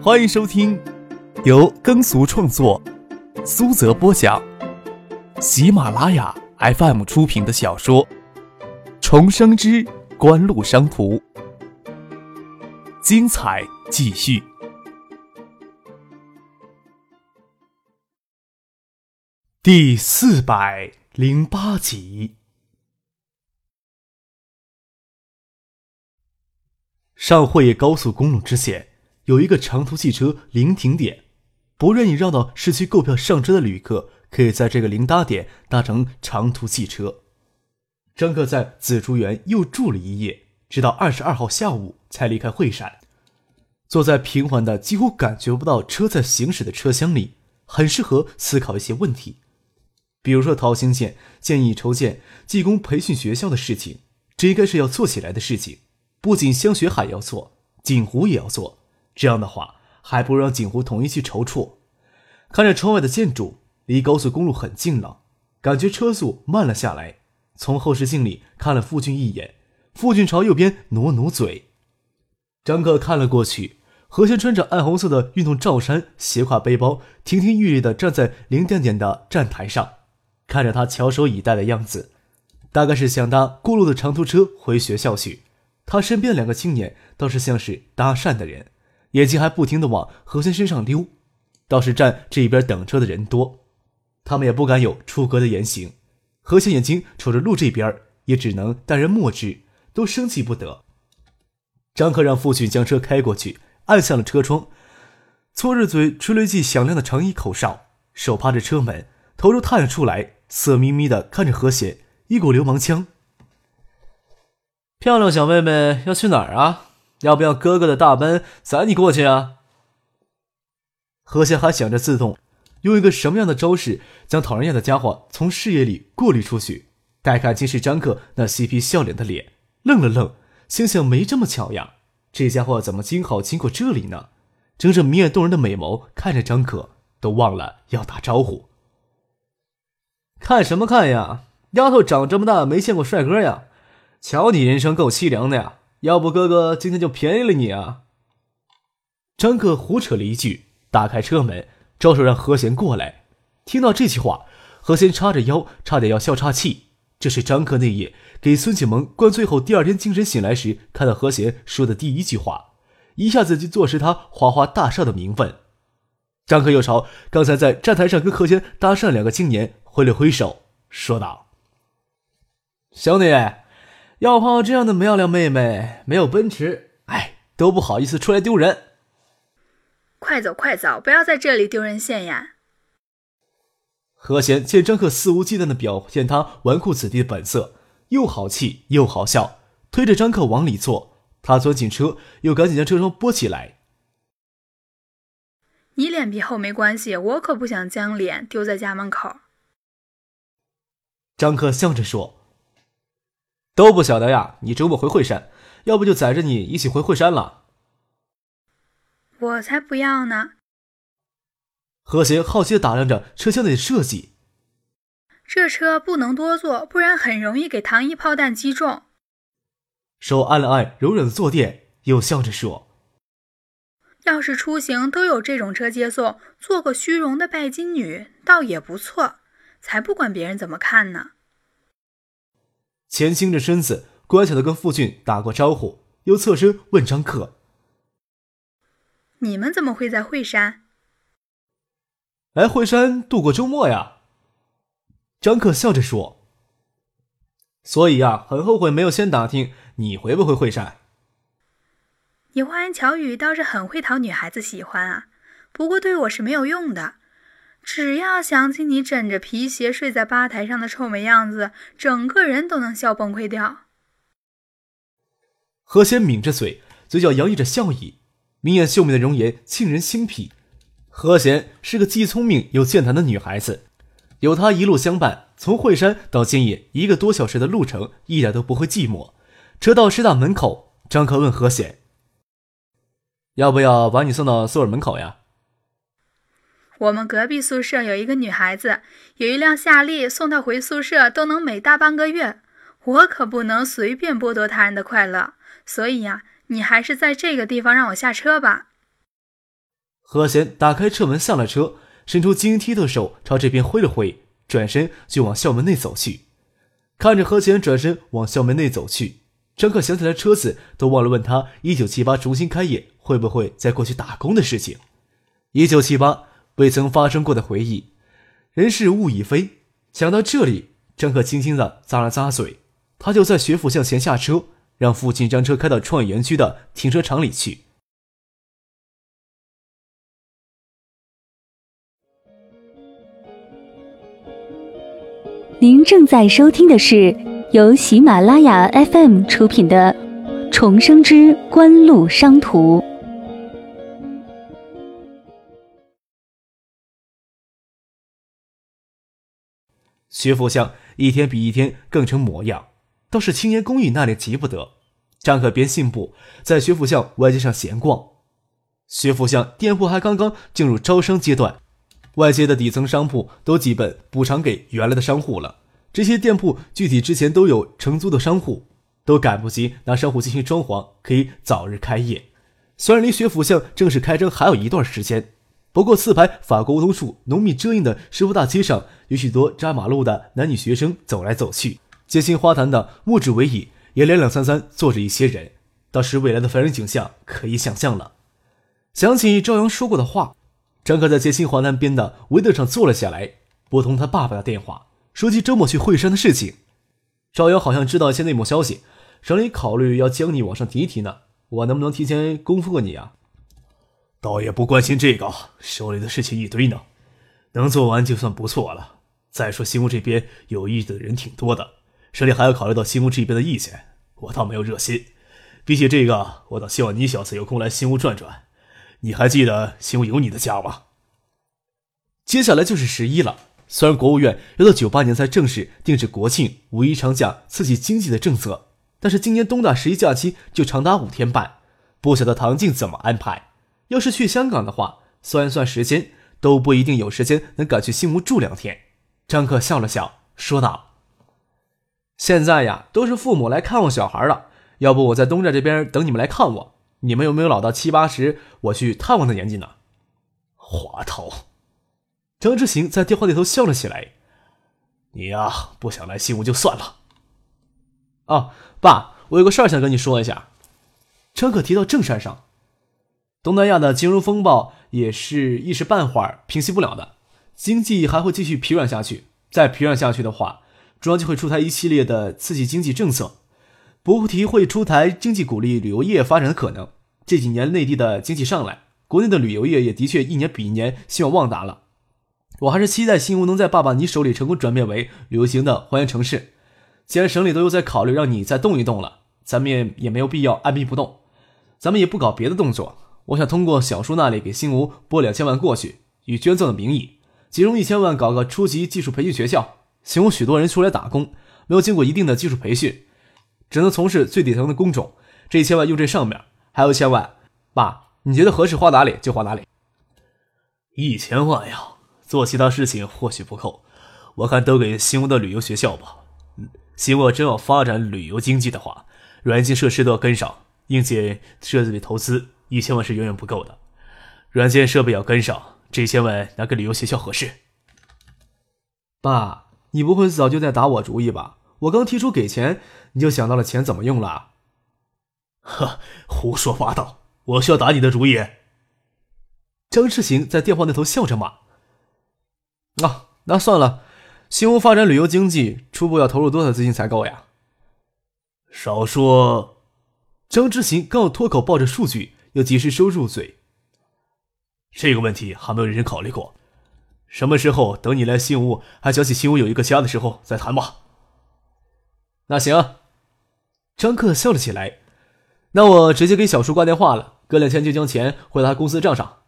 欢迎收听由耕俗创作、苏泽播讲、喜马拉雅 FM 出品的小说《重生之官路商途》，精彩继续，第四百零八集。上会业高速公路之前，有一个长途汽车临停点，不愿意绕到市区购票上车的旅客，可以在这个临搭点搭乘长途汽车。张克在紫竹园又住了一夜，直到二十二号下午才离开惠山。坐在平缓的、几乎感觉不到车在行驶的车厢里，很适合思考一些问题，比如说陶兴建建议筹建技工培训学校的事情，这应该是要做起来的事情。不仅香雪海要做，锦湖也要做。这样的话，还不如让锦湖统一去筹措。看着窗外的建筑，离高速公路很近了，感觉车速慢了下来。从后视镜里看了傅俊一眼，傅俊朝右边努努嘴。张克看了过去，何贤穿着暗红色的运动罩衫，斜挎背包，亭亭玉立地站在零点点的站台上，看着他翘首以待的样子，大概是想搭过路的长途车回学校去。他身边两个青年倒是像是搭讪的人，眼睛还不停地往何贤身上溜，倒是站这边等车的人多，他们也不敢有出格的言行。何贤眼睛瞅着路这边，也只能淡然默之，都生气不得。张克让父亲将车开过去，按下了车窗，搓着嘴吹了一记响亮的长衣口哨，手趴着车门，头都探了出来，色眯眯的看着何贤，一股流氓腔。漂亮小妹妹要去哪儿啊？要不要哥哥的大奔载你过去啊？何仙还想着自动用一个什么样的招式将讨人厌的家伙从视野里过滤出去。待看见是张克那嬉皮笑脸的脸，愣了愣，心想没这么巧呀，这家伙怎么今好经过这里呢？睁着明艳动人的美眸看着张克，都忘了要打招呼。看什么看呀？丫头长这么大没见过帅哥呀？瞧你人生够凄凉的呀！要不哥哥今天就便宜了你啊！张克胡扯了一句，打开车门，招手让何贤过来。听到这句话，何贤叉着腰，差点要笑岔气。这是张克那夜给孙启蒙灌醉后，第二天清晨醒来时看到何贤说的第一句话，一下子就坐实他花花大少的名分。张克又朝刚才在站台上跟何贤搭讪两个青年挥了挥手，说道：“兄弟。”要碰到这样的漂亮妹妹，没有奔驰，哎，都不好意思出来丢人。快走快走，不要在这里丢人现眼。何贤见张克肆无忌惮的表现他纨绔子弟的本色，又好气又好笑，推着张克往里坐。他钻进车，又赶紧将车窗拨起来。你脸皮厚没关系，我可不想将脸丢在家门口。张克笑着说。都不晓得呀！你周末回惠山，要不就载着你一起回惠山了。我才不要呢！何贤好奇的打量着车厢内的设计。这车不能多坐，不然很容易给糖衣炮弹击中。手按了按柔软的坐垫，又笑着说：“要是出行都有这种车接送，做个虚荣的拜金女倒也不错，才不管别人怎么看呢。”前倾着身子，乖巧的跟傅俊打过招呼，又侧身问张克：“你们怎么会在惠山？”“来惠山度过周末呀。”张克笑着说。“所以呀，很后悔没有先打听你回不回惠山。”“你花言巧语倒是很会讨女孩子喜欢啊，不过对我是没有用的。”只要想起你枕着皮鞋睡在吧台上的臭美样子，整个人都能笑崩溃掉。何贤抿着嘴，嘴角洋溢着笑意，明艳秀美的容颜沁人心脾。何贤是个既聪明又健谈的女孩子，有她一路相伴，从惠山到建业一个多小时的路程，一点都不会寂寞。车到师大门口，张克问何贤：“要不要把你送到宿舍门口呀？”我们隔壁宿舍有一个女孩子，有一辆夏利，送她回宿舍都能美大半个月。我可不能随便剥夺他人的快乐，所以呀，你还是在这个地方让我下车吧。何贤打开车门下了车，伸出晶莹剔透的手朝这边挥了挥，转身就往校门内走去。看着何贤转身往校门内走去，张克想起来车子，都忘了问他一九七八重新开业会不会再过去打工的事情。一九七八未曾发生过的回忆，人事物已非。想到这里，张克轻轻的咂了咂嘴，他就在学府巷前下车，让父亲将车开到创业园区的停车场里去。您正在收听的是由喜马拉雅 FM 出品的《重生之官路商途》。学府巷一天比一天更成模样，倒是青年公寓那里急不得。张可边信步在学府巷外街上闲逛。学府巷店铺还刚刚进入招商阶段。外街的底层商铺都基本补偿给原来的商户了，这些店铺具体之前都有承租的商户，都赶不及拿商户进行装潢，可以早日开业。虽然离学府巷正式开张还有一段时间，不过四排法国梧桐树浓密遮荫的师傅大街上，有许多扎马路的男女学生走来走去，街心花坛的木质围椅也两两三三坐着一些人，倒是未来的繁荣景象可以想象了。想起朝阳说过的话。张克在街心华南边的围凳上坐了下来，拨通他爸爸的电话，说起周末去惠山的事情。赵阳好像知道一些内幕消息，省里考虑要将你往上提一提呢。我能不能提前恭贺你啊？倒也不关心这个，手里的事情一堆呢，能做完就算不错了。再说新屋这边有意的人挺多的，省里还要考虑到新屋这边的意见，我倒没有热心。比起这个，我倒希望你小子有空来新屋转转。你还记得新屋有你的家吗？接下来就是十一了。虽然国务院要到九八年才正式定制国庆、五一长假刺激经济的政策，但是今年东大十一假期就长达五天半，不晓得唐静怎么安排。要是去香港的话，算一算时间，都不一定有时间能赶去新屋住两天。张克笑了笑，说道：“现在呀，都是父母来看望小孩了，要不我在东寨这边等你们来看我。”你们有没有老到七八十我去探望的年纪呢？滑头，张之行在电话那头笑了起来。你呀，不想来新屋就算了。哦，爸，我有个事儿想跟你说一下。张可提到正山上，东南亚的金融风暴也是一时半会儿平息不了的，经济还会继续疲软下去。再疲软下去的话，中央就会出台一系列的刺激经济政策。不提会出台经济鼓励旅游业发展的可能。这几年内地的经济上来，国内的旅游业也的确一年比一年兴旺旺达了。我还是期待新吴能在爸爸你手里成功转变为旅游型的花园城市。既然省里都有在考虑让你再动一动了，咱们也也没有必要按兵不动。咱们也不搞别的动作。我想通过小叔那里给新吴拨两千万过去，以捐赠的名义，集中一千万搞个初级技术培训学校。新屋许多人出来打工，没有经过一定的技术培训。只能从事最底层的工种，这一千万用这上面，还有一千万，爸，你觉得合适花哪里就花哪里。一千万呀，做其他事情或许不够，我看都给新屋的旅游学校吧。嗯，新屋真要发展旅游经济的话，软件设施都要跟上，硬件设备投资一千万是远远不够的，软件设备要跟上，这些问哪个旅游学校合适。爸，你不会早就在打我主意吧？我刚提出给钱，你就想到了钱怎么用了？呵，胡说八道！我需要打你的主意。张世行在电话那头笑着骂：“啊，那算了，新屋发展旅游经济，初步要投入多少资金才够呀？”少说。张之行刚要脱口报着数据，又及时收入嘴。这个问题还没有认真考虑过。什么时候等你来新屋，还想起新屋有一个家的时候再谈吧。那行，张克笑了起来。那我直接给小叔挂电话了，隔两天就将钱汇到他公司账上。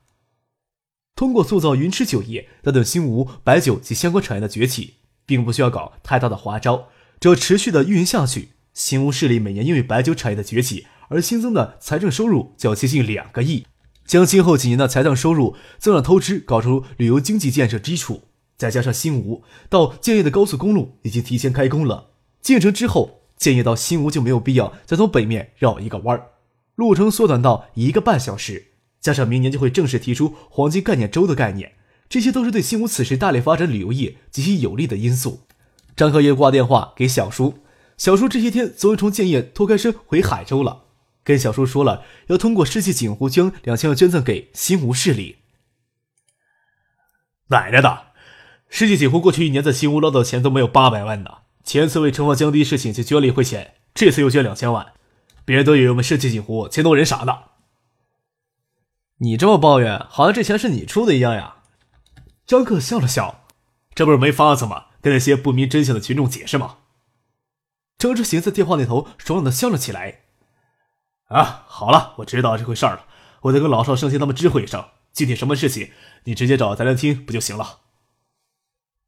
通过塑造云池酒业，带动新吴白酒及相关产业的崛起，并不需要搞太大的花招，只要持续的运营下去，新吴势力每年因为白酒产业的崛起而新增的财政收入就要接近两个亿，将今后几年的财政收入增长透支，搞出旅游经济建设基础。再加上新吴到建业的高速公路已经提前开工了。建成之后，建业到新吴就没有必要再从北面绕一个弯儿，路程缩短到一个半小时。加上明年就会正式提出黄金概念周的概念，这些都是对新吴此时大力发展旅游业极其有利的因素。张克业挂电话给小叔，小叔这些天总有从建业脱开身回海州了，跟小叔说了要通过世纪锦湖将两千万捐赠给新吴市里。奶奶的，世纪锦湖过去一年在新吴捞到的钱都没有八百万呢，前次为惩罚降低事情就捐了一回钱，这次又捐两千万，别人都以为我们世纪锦湖钱多人傻呢。你这么抱怨，好像这钱是你出的一样呀。张克笑了笑，这不是没法子吗？跟那些不明真相的群众解释吗？张志行在电话那头爽朗的笑了起来。啊，好了，我知道这回事了，我得跟老少、圣贤他们知会一声。具体什么事情，你直接找翟丹青不就行了？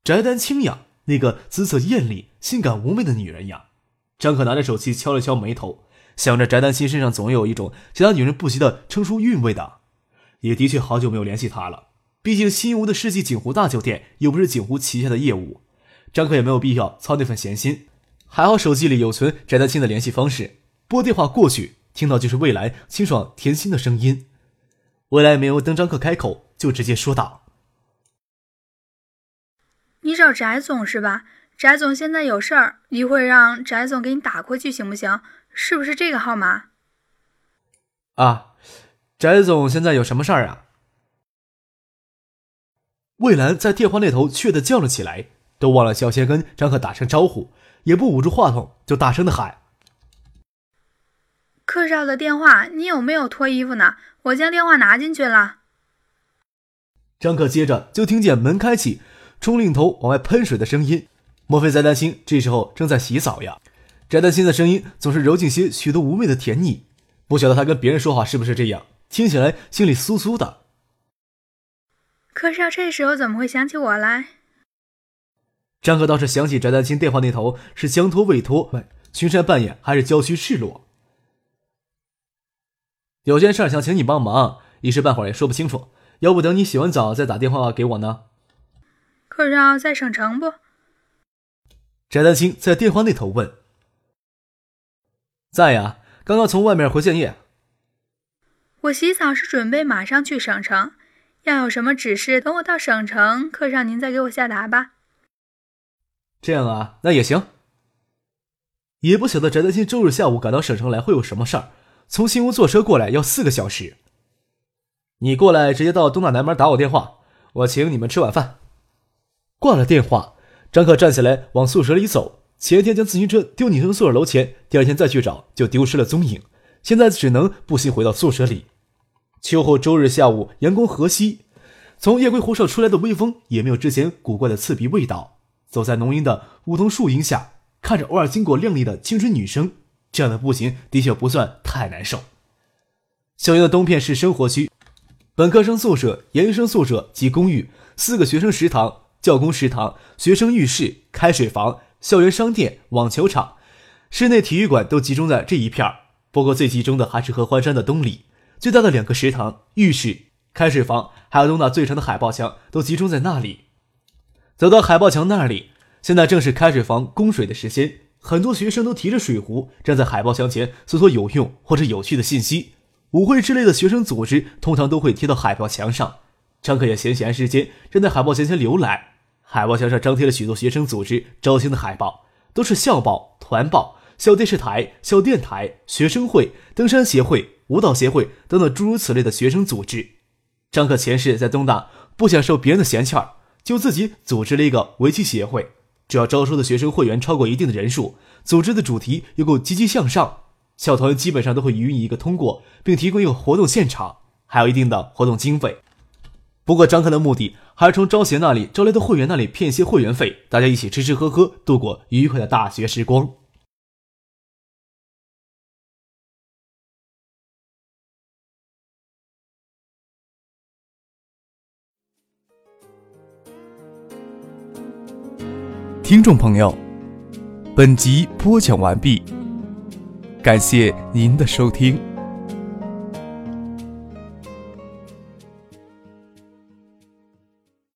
翟丹青呀，那个姿色艳丽、性感妩媚的女人呀。张可拿着手机敲了敲眉头，想着翟丹青身上总有一种其他女人不及的成熟韵味的。也的确好久没有联系她了，毕竟新吴的世纪锦湖大酒店又不是锦湖旗下的业务。张可也没有必要操那份闲心，还好手机里有存翟丹青的联系方式，拨电话过去，听到就是未来清爽甜心的声音。未来没有等张克开口，就直接说道：“你找翟总是吧？翟总现在有事儿，一会儿让翟总给你打过去，行不行？是不是这个号码？”啊，翟总现在有什么事儿啊？魏兰在电话那头怯的叫了起来。都忘了，小先跟张克打声招呼，也不捂住话筒，就大声的喊：“客少的电话，你有没有脱衣服呢？我将电话拿进去了。”张克接着就听见门开启，冲淋头往外喷水的声音。莫非翟丹青这时候正在洗澡呀？翟丹青的声音总是柔静些许多妩媚的甜腻，不晓得他跟别人说话是不是这样，听起来心里酥酥的。客少这时候怎么会想起我来？张克倒是想起翟丹青电话那头是将托未托，巡山扮演还是郊区赤裸。有件事想请你帮忙，一时半会儿也说不清楚，要不等你洗完澡再打电话给我呢？客少在省城不？翟丹青在电话那头问。在呀，刚刚从外面回建业。我洗澡是准备马上去省城，要有什么指示，等我到省城，课上您再给我下达吧。这样啊，那也行。也不晓得翟丹青周日下午赶到省城来会有什么事儿，从新屋坐车过来要四个小时。你过来直接到东大南门打我电话，我请你们吃晚饭。挂了电话，张可站起来往宿舍里走。前天将自行车丢女生宿舍楼前，第二天再去找就丢失了踪影，现在只能步行回到宿舍里。秋后周日下午，阳光和煦，从夜归湖上出来的微风也没有之前古怪的刺鼻味道。走在浓荫的梧桐树荫下，看着偶尔经过靓丽的青春女生，这样的步行的确不算太难受。校园的东片是生活区，本科生宿舍、研究生宿舍及公寓，四个学生食堂、教工食堂、学生浴室、开水房、校园商店、网球场、室内体育馆都集中在这一片儿。不过最集中的还是合欢山的东里，最大的两个食堂、浴室、开水房，还有东大最长的海报墙，都集中在那里。走到海报墙那里，现在正是开水房供水的时间，很多学生都提着水壶站在海报墙前搜索有用或者有趣的信息。舞会之类的学生组织通常都会贴到海报墙上。张可也闲闲时间站在海报墙前浏览，海报墙上张贴了许多学生组织招新的海报，都是校报、团报、校电视台、校电台、学生会、登山协会、舞蹈协会等等诸如此类的学生组织。张可前世在东大，不想受别人的嫌弃儿。就自己组织了一个围棋协会，只要招收的学生会员超过一定的人数，组织的主题又够积极向上，校团基本上都会予以一个通过，并提供一个活动现场，还有一定的活动经费。不过张克的目的还是从招协那里招来的会员那里骗些会员费，大家一起吃吃喝喝，度过愉快的大学时光。听众朋友，本集播讲完毕，感谢您的收听。